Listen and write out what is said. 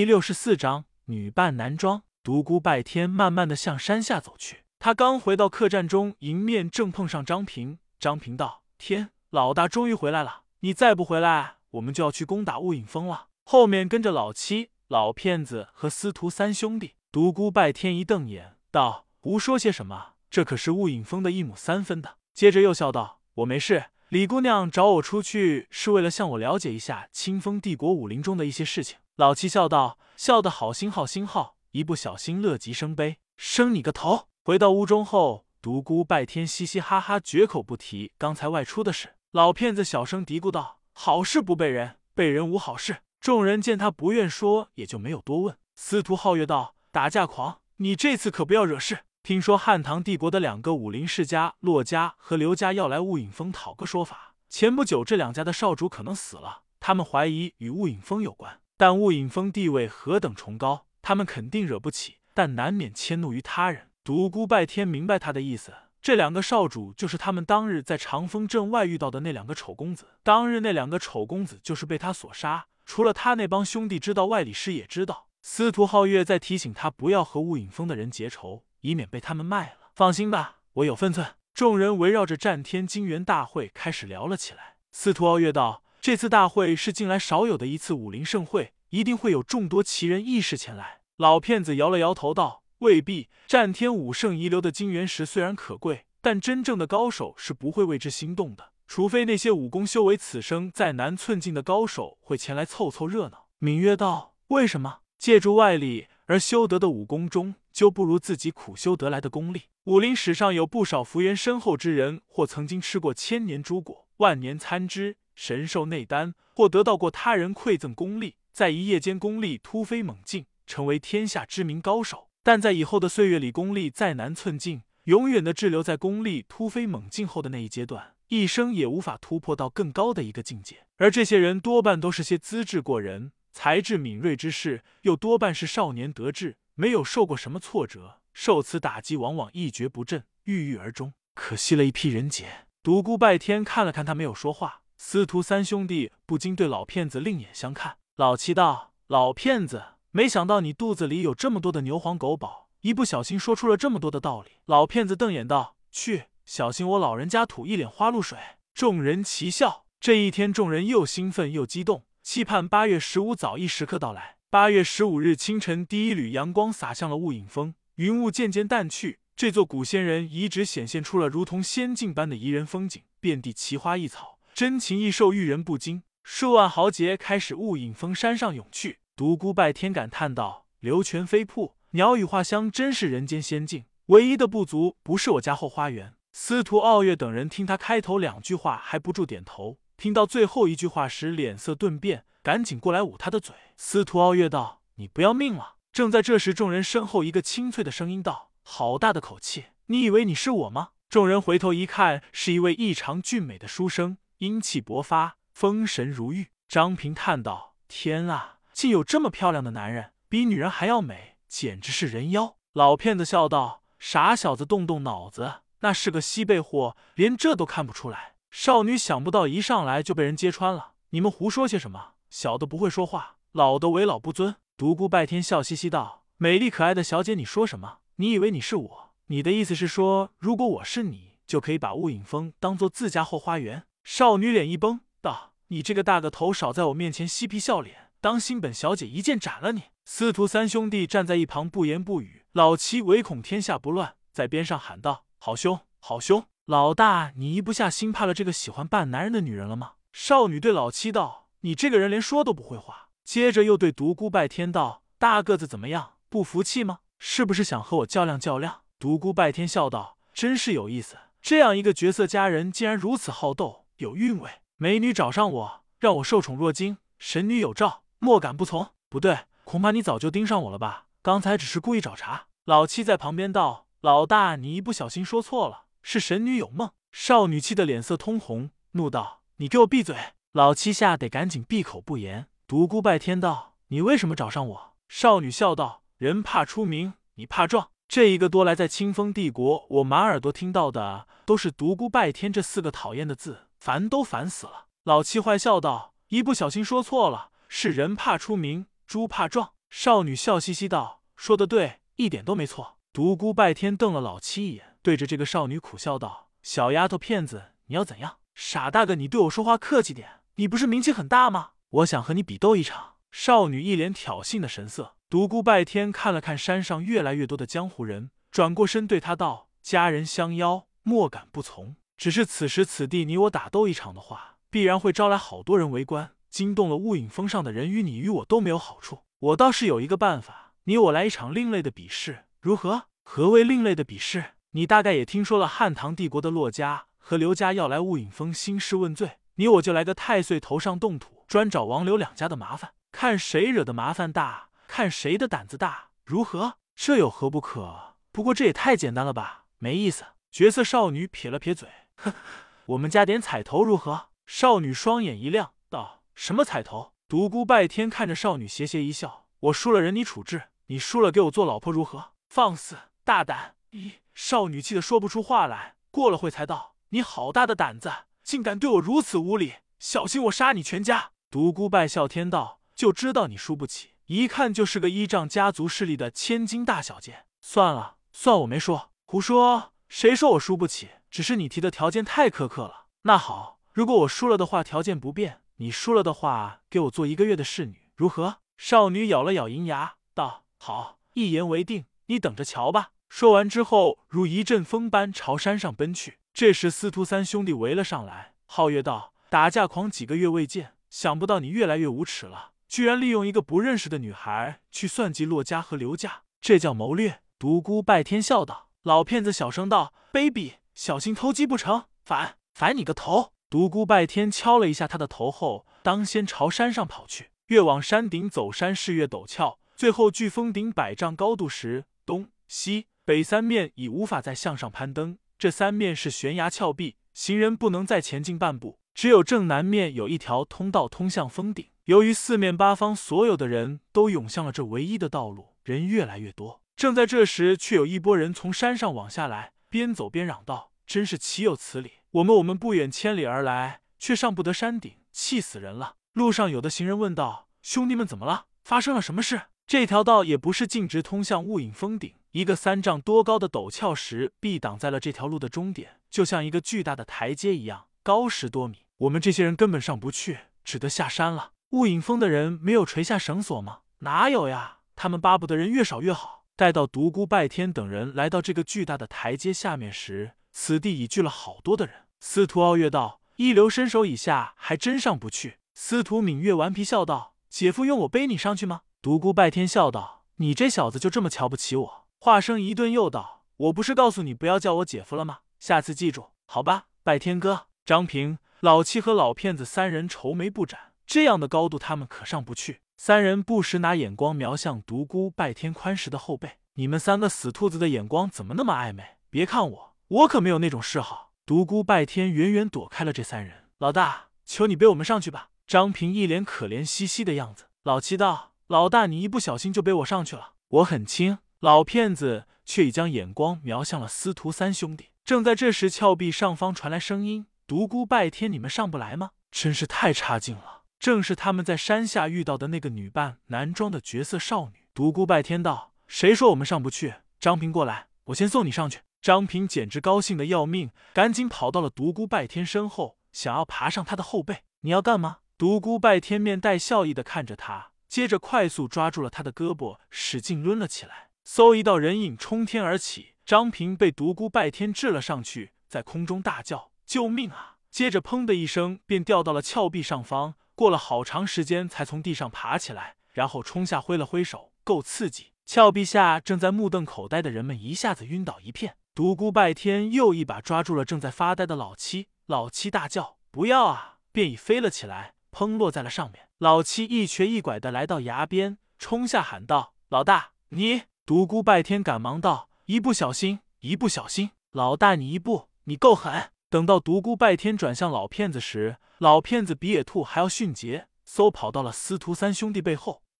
第六十四章女扮男装。独孤拜天慢慢的向山下走去。他刚回到客栈中，迎面正碰上张平。张平道：“天，老大终于回来了！你再不回来，我们就要去攻打雾影峰了。”后面跟着老七、老骗子和司徒三兄弟。独孤拜天一瞪眼道：“胡说些什么？这可是雾影峰的一亩三分的。”接着又笑道：“我没事。李姑娘找我出去，是为了向我了解一下清风帝国武林中的一些事情。”老七笑道：“笑得好星号星号，一不小心乐极生悲，生你个头！”回到屋中后，独孤拜天嘻嘻哈哈，绝口不提刚才外出的事。老骗子小声嘀咕道：“好事不被人，被人无好事。”众人见他不愿说，也就没有多问。司徒皓月道：“打架狂，你这次可不要惹事。听说汉唐帝国的两个武林世家骆家和刘家要来雾隐峰讨个说法。前不久这两家的少主可能死了，他们怀疑与雾隐峰有关。但雾隐峰地位何等崇高，他们肯定惹不起，但难免迁怒于他人。”独孤拜天明白他的意思。这两个少主就是他们当日在长风镇外遇到的那两个丑公子。当日那两个丑公子就是被他所杀。除了他那帮兄弟知道，外李师也知道。司徒皓月在提醒他不要和雾隐峰的人结仇，以免被他们卖了。放心吧，我有分寸。众人围绕着战天金元大会开始聊了起来。司徒皓月道：“这次大会是近来少有的一次武林盛会，一定会有众多奇人异士前来。”老骗子摇了摇头道：“未必。战天武圣遗留的金元石虽然可贵，但真正的高手是不会为之心动的。”除非那些武功修为此生再难寸进的高手会前来凑凑热闹。芈月道：“为什么？借助外力而修得的武功中，就不如自己苦修得来的功力。武林史上有不少福缘深厚之人，或曾经吃过千年诸果、万年参枝、神兽内丹，或得到过他人馈赠功力，在一夜间功力突飞猛进，成为天下知名高手。但在以后的岁月里，功力再难寸进，永远的滞留在功力突飞猛进后的那一阶段。”一生也无法突破到更高的一个境界，而这些人多半都是些资质过人、才智敏锐之士，又多半是少年得志，没有受过什么挫折，受此打击往往一蹶不振，郁郁而终，可惜了一批人杰。独孤拜天看了看他，没有说话。司徒三兄弟不禁对老骗子另眼相看。老七道：“老骗子，没想到你肚子里有这么多的牛黄狗宝，一不小心说出了这么多的道理。”老骗子瞪眼道：“去。”小心我老人家吐一脸花露水！众人齐笑。这一天，众人又兴奋又激动，期盼八月十五早一时刻到来。八月十五日清晨，第一缕阳光洒向了雾隐峰，云雾渐渐淡去，这座古仙人遗址显现出了如同仙境般的宜人风景，遍地奇花异草，真情异兽遇人不惊。数万豪杰开始雾隐峰山上涌去。独孤拜天感叹道：“流泉飞瀑，鸟语花香，真是人间仙境。唯一的不足，不是我家后花园。”司徒傲月等人听他开头两句话还不住点头，听到最后一句话时脸色顿变，赶紧过来捂他的嘴。司徒傲月道：“你不要命了！”正在这时，众人身后一个清脆的声音道：“好大的口气！你以为你是我吗？”众人回头一看，是一位异常俊美的书生，英气勃发，风神如玉。张平叹道：“天啊，竟有这么漂亮的男人，比女人还要美，简直是人妖！”老骗子笑道：“傻小子，动动脑子。”那是个西贝货，连这都看不出来。少女想不到一上来就被人揭穿了。你们胡说些什么？小的不会说话，老的为老不尊。独孤拜天笑嘻嘻道：“美丽可爱的小姐，你说什么？你以为你是我？你的意思是说，如果我是你，就可以把雾隐峰当做自家后花园？”少女脸一绷道：“你这个大个头，少在我面前嬉皮笑脸，当心本小姐一剑斩了你！”司徒三兄弟站在一旁不言不语。老七唯恐天下不乱，在边上喊道。好凶，好凶！老大，你一不下心怕了这个喜欢扮男人的女人了吗？少女对老七道：“你这个人连说都不会话。”接着又对独孤拜天道：“大个子怎么样？不服气吗？是不是想和我较量较量？”独孤拜天笑道：“真是有意思，这样一个绝色佳人竟然如此好斗，有韵味。美女找上我，让我受宠若惊，神女有召，莫敢不从。不对，恐怕你早就盯上我了吧？刚才只是故意找茬。”老七在旁边道。老大，你一不小心说错了，是神女有梦。少女气得脸色通红，怒道：“你给我闭嘴！”老七吓得赶紧闭口不言。独孤拜天道：“你为什么找上我？”少女笑道：“人怕出名，你怕壮。这一个多来，在清风帝国，我满耳朵听到的都是独孤拜天这四个讨厌的字，烦都烦死了。”老七坏笑道：“一不小心说错了，是人怕出名，猪怕壮。”少女笑嘻嘻道：“说的对，一点都没错。”独孤拜天瞪了老七一眼，对着这个少女苦笑道：“小丫头片子，你要怎样？傻大个，你对我说话客气点。你不是名气很大吗？我想和你比斗一场。”少女一脸挑衅的神色。独孤拜天看了看山上越来越多的江湖人，转过身对他道：“家人相邀，莫敢不从。只是此时此地，你我打斗一场的话，必然会招来好多人围观，惊动了雾影峰上的人，与你与我都没有好处。我倒是有一个办法，你我来一场另类的比试，如何？何为另类的比试？你大概也听说了，汉唐帝国的骆家和刘家要来雾影峰兴师问罪，你我就来个太岁头上动土，专找王刘两家的麻烦，看谁惹的麻烦大。”看谁的胆子大，如何？这有何不可？不过这也太简单了吧，没意思。绝色少女撇了撇嘴，我们加点彩头如何？少女双眼一亮，道：“什么彩头？”独孤拜天看着少女，斜斜一笑：“我输了，人你处置；你输了，给我做老婆，如何？”放肆，大胆！咦，少女气得说不出话来。过了会才道：“你好大的胆子，竟敢对我如此无礼！小心我杀你全家！”独孤拜笑天道：“就知道你输不起。”一看就是个依仗家族势力的千金大小姐。算了，算我没说，胡说！谁说我输不起？只是你提的条件太苛刻了。那好，如果我输了的话，条件不变；你输了的话，给我做一个月的侍女，如何？少女咬了咬银牙，道：“好，一言为定。你等着瞧吧。”说完之后，如一阵风般朝山上奔去。这时，司徒三兄弟围了上来，皓月道：“打架狂几个月未见，想不到你越来越无耻了。”居然利用一个不认识的女孩去算计骆家和刘家，这叫谋略。独孤拜天笑道：“老骗子，小声道，baby，小心偷鸡不成。反反你个头！”独孤拜天敲了一下他的头后，当先朝山上跑去。越往山顶走，山势越陡峭，最后距峰顶百丈高度时，东西北三面已无法再向上攀登。这三面是悬崖峭壁，行人不能再前进半步。只有正南面有一条通道通向峰顶。由于四面八方所有的人都涌向了这唯一的道路，人越来越多。正在这时，却有一波人从山上往下来，边走边嚷道：“真是岂有此理！我们我们不远千里而来，却上不得山顶，气死人了！”路上有的行人问道：“兄弟们怎么了？发生了什么事？”这条道也不是径直通向雾隐峰顶，一个三丈多高的陡峭石壁挡在了这条路的终点，就像一个巨大的台阶一样，高十多米。我们这些人根本上不去，只得下山了。雾影峰的人没有垂下绳索吗？哪有呀！他们巴不得人越少越好。待到独孤拜天等人来到这个巨大的台阶下面时，此地已聚了好多的人。司徒傲月道：“一流身手以下，还真上不去。”司徒敏月顽皮笑道：“姐夫用我背你上去吗？”独孤拜天笑道：“你这小子就这么瞧不起我？”话声一顿，又道：“我不是告诉你不要叫我姐夫了吗？下次记住，好吧？”拜天哥、张平、老七和老骗子三人愁眉不展。这样的高度，他们可上不去。三人不时拿眼光瞄向独孤拜天宽时的后背。你们三个死兔子的眼光怎么那么暧昧？别看我，我可没有那种嗜好。独孤拜天远远躲开了这三人。老大，求你背我们上去吧。张平一脸可怜兮兮的样子。老七道：老大，你一不小心就背我上去了，我很轻。老骗子却已将眼光瞄向了司徒三兄弟。正在这时，峭壁上方传来声音：独孤拜天，你们上不来吗？真是太差劲了。正是他们在山下遇到的那个女扮男装的绝色少女。独孤拜天道：“谁说我们上不去？”张平过来，我先送你上去。张平简直高兴的要命，赶紧跑到了独孤拜天身后，想要爬上他的后背。你要干嘛？独孤拜天面带笑意的看着他，接着快速抓住了他的胳膊，使劲抡了起来。嗖，一道人影冲天而起，张平被独孤拜天掷了上去，在空中大叫：“救命啊！”接着砰的一声，便掉到了峭壁上方。过了好长时间，才从地上爬起来，然后冲下，挥了挥手，够刺激。峭壁下正在目瞪口呆的人们一下子晕倒一片。独孤拜天又一把抓住了正在发呆的老七，老七大叫：“不要啊！”便已飞了起来，砰落在了上面。老七一瘸一拐的来到崖边，冲下喊道：“老大，你！”独孤拜天赶忙道：“一不小心，一不小心。”老大，你一步，你够狠。等到独孤拜天转向老骗子时，老骗子比野兔还要迅捷，嗖跑到了司徒三兄弟背后。